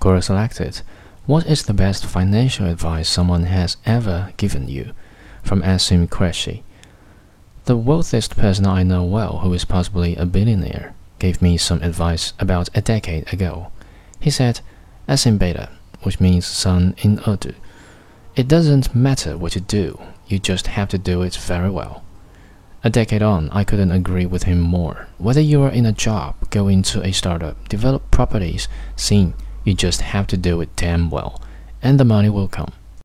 Quora selected, What is the best financial advice someone has ever given you? From Asim Qureshi. The wealthiest person I know well, who is possibly a billionaire, gave me some advice about a decade ago. He said, Asim Beta, which means son in Urdu, it doesn't matter what you do, you just have to do it very well. A decade on, I couldn't agree with him more. Whether you are in a job, go into a startup, develop properties, sing, you just have to do it damn well, and the money will come.